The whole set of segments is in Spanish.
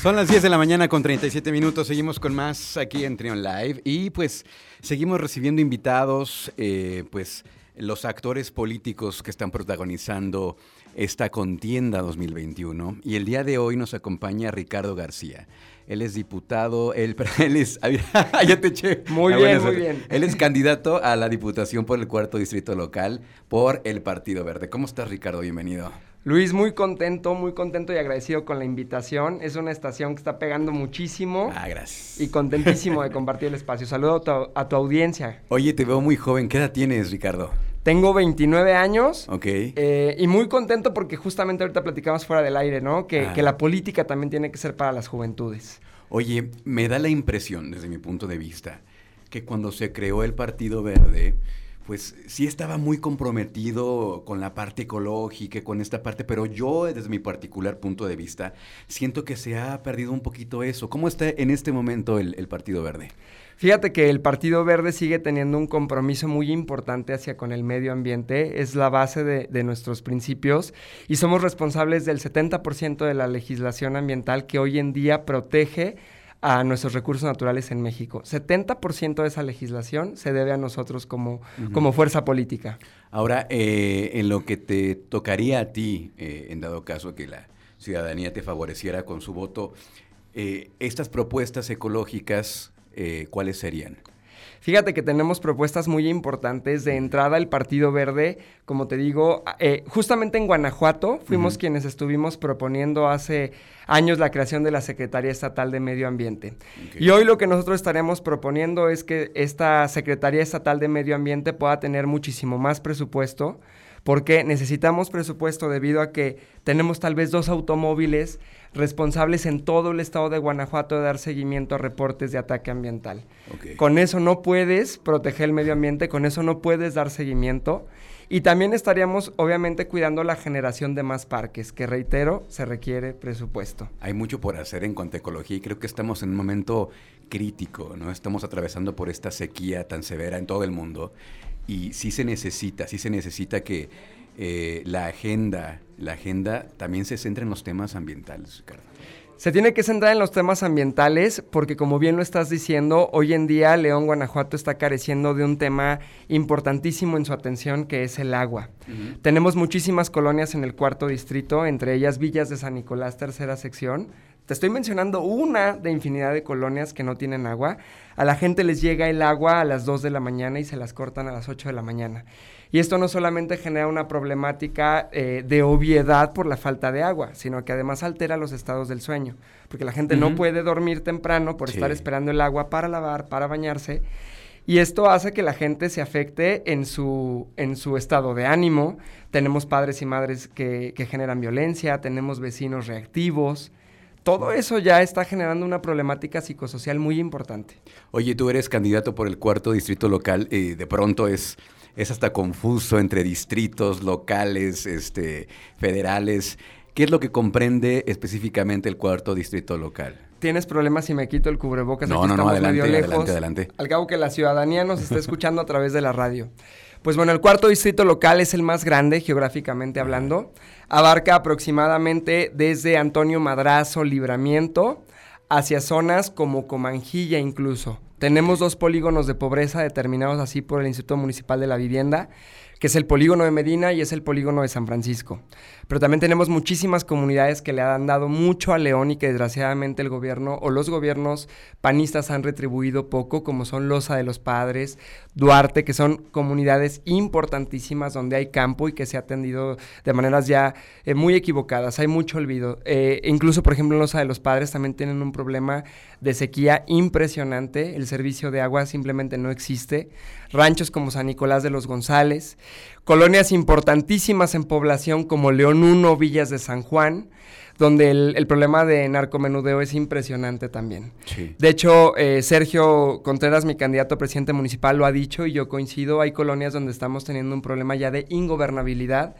Son las 10 de la mañana con 37 minutos. Seguimos con más aquí en Trion Live. Y pues seguimos recibiendo invitados, eh, pues los actores políticos que están protagonizando esta contienda 2021. Y el día de hoy nos acompaña Ricardo García. Él es diputado, él, él es... ya te eché. Muy bien, muy bien. Él es candidato a la diputación por el cuarto distrito local por el Partido Verde. ¿Cómo estás, Ricardo? Bienvenido. Luis, muy contento, muy contento y agradecido con la invitación. Es una estación que está pegando muchísimo. Ah, gracias. Y contentísimo de compartir el espacio. Saludo a tu, audiencia. Oye, te veo muy joven. ¿Qué edad tienes, Ricardo? Tengo 29 años. Ok. Eh, y muy contento porque justamente ahorita platicamos fuera del aire, ¿no? Que, Ah. que la política también tiene que ser para las juventudes. Oye, me da la impresión, desde mi punto de vista, que cuando se creó el Partido Verde, pues sí estaba muy comprometido con la parte ecológica, con esta parte, pero yo, desde mi particular punto de vista, siento que se ha perdido un poquito eso. ¿Cómo está en este momento el, Partido Verde? Fíjate que el Partido Verde sigue teniendo un compromiso muy importante hacia con el medio ambiente, es la base de, de nuestros principios y somos responsables del 70% de la legislación ambiental que hoy en día protege a nuestros recursos naturales en México. 70% de esa legislación se debe a nosotros como, como fuerza política. Ahora, eh, en lo que te tocaría a ti, eh, en dado caso que la ciudadanía te favoreciera con su voto, eh, estas propuestas ecológicas, eh, ¿cuáles serían? Fíjate que tenemos propuestas muy importantes. De entrada, el Partido Verde, como te digo, eh, justamente en Guanajuato fuimos quienes estuvimos proponiendo hace años la creación de la Secretaría Estatal de Medio Ambiente. Y hoy lo que nosotros estaremos proponiendo es que esta Secretaría Estatal de Medio Ambiente pueda tener muchísimo más presupuesto, porque necesitamos presupuesto debido a que tenemos tal vez dos automóviles responsables en todo el estado de Guanajuato de dar seguimiento a reportes de ataque ambiental. Con eso no puedes proteger el medio ambiente, con eso no puedes dar seguimiento. Y también estaríamos, obviamente, cuidando la generación de más parques, que reitero, se requiere presupuesto. Hay mucho por hacer en cuanto a ecología y creo que estamos en un momento crítico, ¿no? Estamos atravesando por esta sequía tan severa en todo el mundo y sí se necesita, sí se necesita que eh, la agenda, la agenda también se centre en los temas ambientales, Ricardo. Se tiene que centrar en los temas ambientales porque, como bien lo estás diciendo, hoy en día León, Guanajuato está careciendo de un tema importantísimo en su atención, que es el agua. Tenemos muchísimas colonias en el cuarto distrito, entre ellas Villas de San Nicolás, tercera sección. Te estoy mencionando una de infinidad de colonias que no tienen agua. A la gente les llega el agua a las 2 de la mañana y se las cortan a las 8 de la mañana. Y esto no solamente genera una problemática eh, de obviedad por la falta de agua, sino que además altera los estados del sueño, porque la gente no puede dormir temprano por Sí. estar esperando el agua para lavar, para bañarse. Y esto hace que la gente se afecte en su, en su estado de ánimo. Tenemos padres y madres que, que generan violencia, tenemos vecinos reactivos. Todo eso ya está generando una problemática psicosocial muy importante. Oye, tú eres candidato por el cuarto distrito local y de pronto es, es hasta confuso entre distritos locales, este, federales. ¿Qué es lo que comprende específicamente el cuarto distrito local? ¿Tienes problemas si me quito el cubrebocas? No, Aquí no, no, adelante, lejos. adelante, adelante. Al cabo que la ciudadanía nos está escuchando a través de la radio. Pues bueno, el cuarto distrito local es el más grande geográficamente hablando. Abarca aproximadamente desde Antonio Madrazo, Libramiento, hacia zonas como Comanjilla incluso. Tenemos dos polígonos de pobreza determinados así por el Instituto Municipal de la Vivienda, que es el polígono de Medina y es el polígono de San Francisco. Pero también tenemos muchísimas comunidades que le han dado mucho a León y que desgraciadamente el gobierno o los gobiernos panistas han retribuido poco, como son Loza de los Padres, Duarte, que son comunidades importantísimas donde hay campo y que se ha atendido de maneras ya eh, muy equivocadas. Hay mucho olvido. Eh, incluso, por ejemplo, Loza de los Padres también tienen un problema de sequía impresionante. El servicio de agua simplemente no existe. Ranchos como San Nicolás de los González. Colonias importantísimas en población como León 1, Villas de San Juan, donde el, el problema de narcomenudeo es impresionante también. Sí. De hecho, eh, Sergio Contreras, mi candidato a presidente municipal, lo ha dicho y yo coincido. Hay colonias donde estamos teniendo un problema ya de ingobernabilidad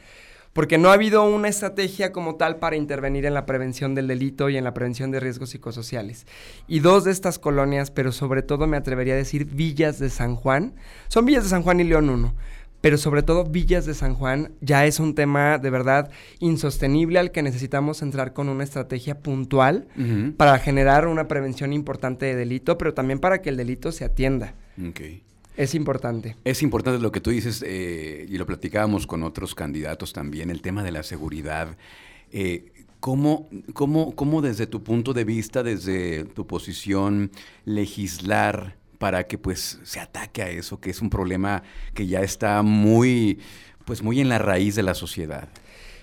porque no ha habido una estrategia como tal para intervenir en la prevención del delito y en la prevención de riesgos psicosociales. Y dos de estas colonias, pero sobre todo me atrevería a decir villas de San Juan, son villas de San Juan y León 1. pero sobre todo Villas de San Juan ya es un tema de verdad insostenible al que necesitamos entrar con una estrategia puntual para generar una prevención importante de delito, pero también para que el delito se atienda. Es importante. Es importante lo que tú dices, eh, y lo platicábamos con otros candidatos también, el tema de la seguridad. Eh, ¿Cómo, cómo, cómo desde tu punto de vista, desde tu posición, legislar para que pues se ataque a eso, que es un problema que ya está muy, pues muy en la raíz de la sociedad.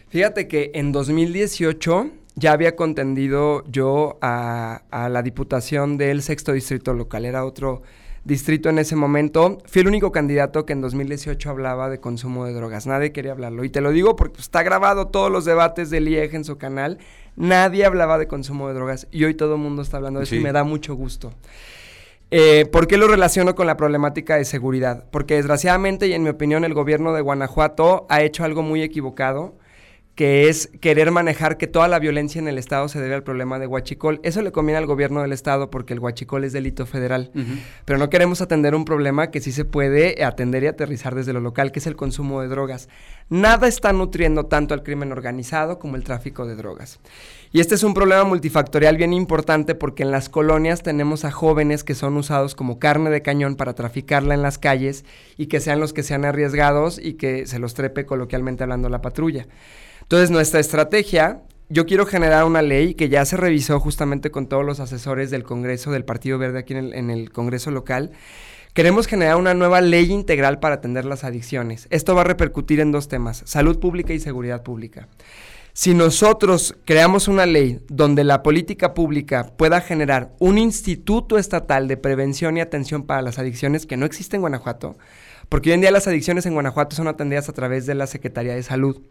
Fíjate que en 2018 ya había contendido yo a, a la diputación del sexto distrito local, era otro distrito en ese momento. Fui el único candidato que en 2018 hablaba de consumo de drogas. Nadie quería hablarlo. Y te lo digo porque está grabado todos los debates del IEG en su canal. Nadie hablaba de consumo de drogas. Y hoy todo el mundo está hablando de eso y me da mucho gusto. Eh, ¿Por qué lo relaciono con la problemática de seguridad? Porque desgraciadamente y en mi opinión el gobierno de Guanajuato ha hecho algo muy equivocado que es querer manejar que toda la violencia en el Estado se debe al problema de Huachicol. Eso le conviene al gobierno del Estado porque el Huachicol es delito federal. Pero no queremos atender un problema que sí se puede atender y aterrizar desde lo local, que es el consumo de drogas. Nada está nutriendo tanto al crimen organizado como el tráfico de drogas. Y este es un problema multifactorial bien importante porque en las colonias tenemos a jóvenes que son usados como carne de cañón para traficarla en las calles y que sean los que sean arriesgados y que se los trepe coloquialmente hablando la patrulla. Entonces, nuestra estrategia, yo quiero generar una ley que ya se revisó justamente con todos los asesores del Congreso, del Partido Verde aquí en el, Congreso local. Queremos generar una nueva ley integral para atender las adicciones. Esto va a repercutir en dos temas, salud pública y seguridad pública. Si nosotros creamos una ley donde la política pública pueda generar un instituto estatal de prevención y atención para las adicciones que no existe en Guanajuato, porque hoy en día las adicciones en Guanajuato son atendidas a través de la Secretaría de Salud.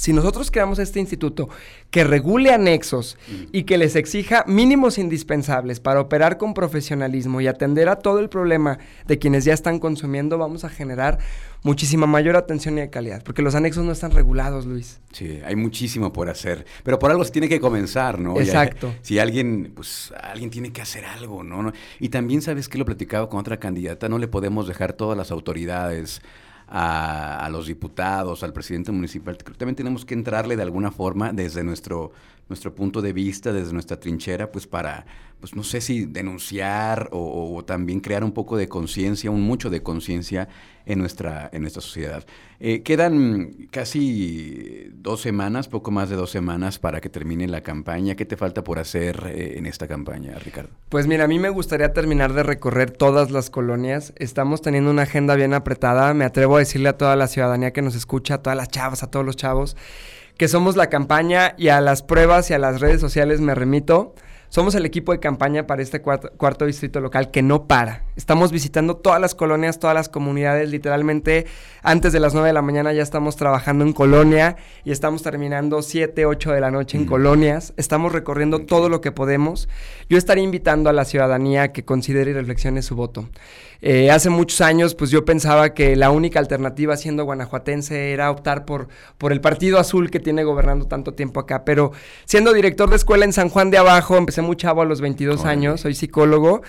Si nosotros creamos este instituto que regule anexos y que les exija mínimos indispensables para operar con profesionalismo y atender a todo el problema de quienes ya están consumiendo, vamos a generar muchísima mayor atención y de calidad, porque los anexos no están regulados, Luis. Sí, hay muchísimo por hacer, pero por algo se tiene que comenzar, ¿no? Exacto. si alguien, pues alguien tiene que hacer algo, ¿no? Y también sabes que lo he platicado con otra candidata, no le podemos dejar todas las autoridades a, los diputados, al presidente municipal. También tenemos que entrarle de alguna forma desde nuestro, nuestro punto de vista, desde nuestra trinchera, pues para, pues no sé si denunciar o, también crear un poco de conciencia, un mucho de conciencia en nuestra, en nuestra sociedad. Eh, quedan casi dos semanas, poco más de dos semanas para que termine la campaña. ¿Qué te falta por hacer eh, en esta campaña, Ricardo? Pues mira, a mí me gustaría terminar de recorrer todas las colonias. Estamos teniendo una agenda bien apretada. Me atrevo a decirle a toda la ciudadanía que nos escucha, a todas las chavas, a todos los chavos, que somos la campaña y a las pruebas y a las redes sociales me remito. Somos el equipo de campaña para este cuarto, distrito local que no para. Estamos visitando todas las colonias, todas las comunidades. Literalmente, antes de las 9 de la mañana ya estamos trabajando en colonia y estamos terminando 7, 8 de la noche en colonias. Estamos recorriendo todo lo que podemos. Yo estaría invitando a la ciudadanía que considere y reflexione su voto. Eh, hace muchos años, pues yo pensaba que la única alternativa siendo guanajuatense era optar por, por el Partido Azul que tiene gobernando tanto tiempo acá. Pero siendo director de escuela en San Juan de Abajo, empecé muy chavo a los 22 años, soy psicólogo.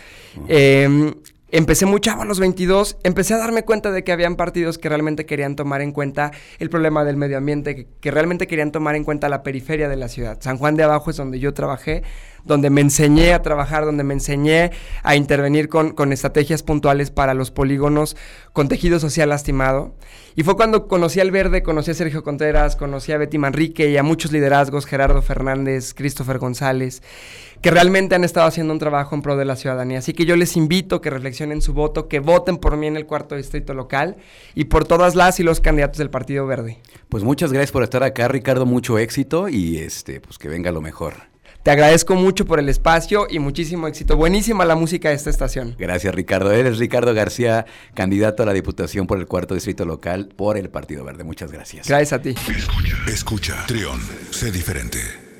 Empecé muy chavo a los 22, empecé a darme cuenta de que habían partidos que realmente querían tomar en cuenta el problema del medio ambiente, que, que, realmente querían tomar en cuenta la periferia de la ciudad. San Juan de Abajo es donde yo trabajé, donde me enseñé a trabajar, donde me enseñé a intervenir con, estrategias puntuales para los polígonos con tejido social lastimado. Y fue cuando conocí al Verde, conocí a Sergio Contreras, conocí a Betty Manrique y a muchos liderazgos, Gerardo Fernández, Christopher González, que realmente han estado haciendo un trabajo en pro de la ciudadanía. Así que yo les invito que reflexionen su voto, que voten por mí en el cuarto distrito local y por todas las y los candidatos del Partido Verde. Pues muchas gracias por estar acá, Ricardo, mucho éxito y este, pues que venga lo mejor. Te agradezco mucho por el espacio y muchísimo éxito. Buenísima la música de esta estación. Gracias, Ricardo. Eres Ricardo García, candidato a la Diputación por el cuarto distrito local por el Partido Verde. Muchas gracias. Gracias a ti. Escucha, escucha. Trión, sé diferente.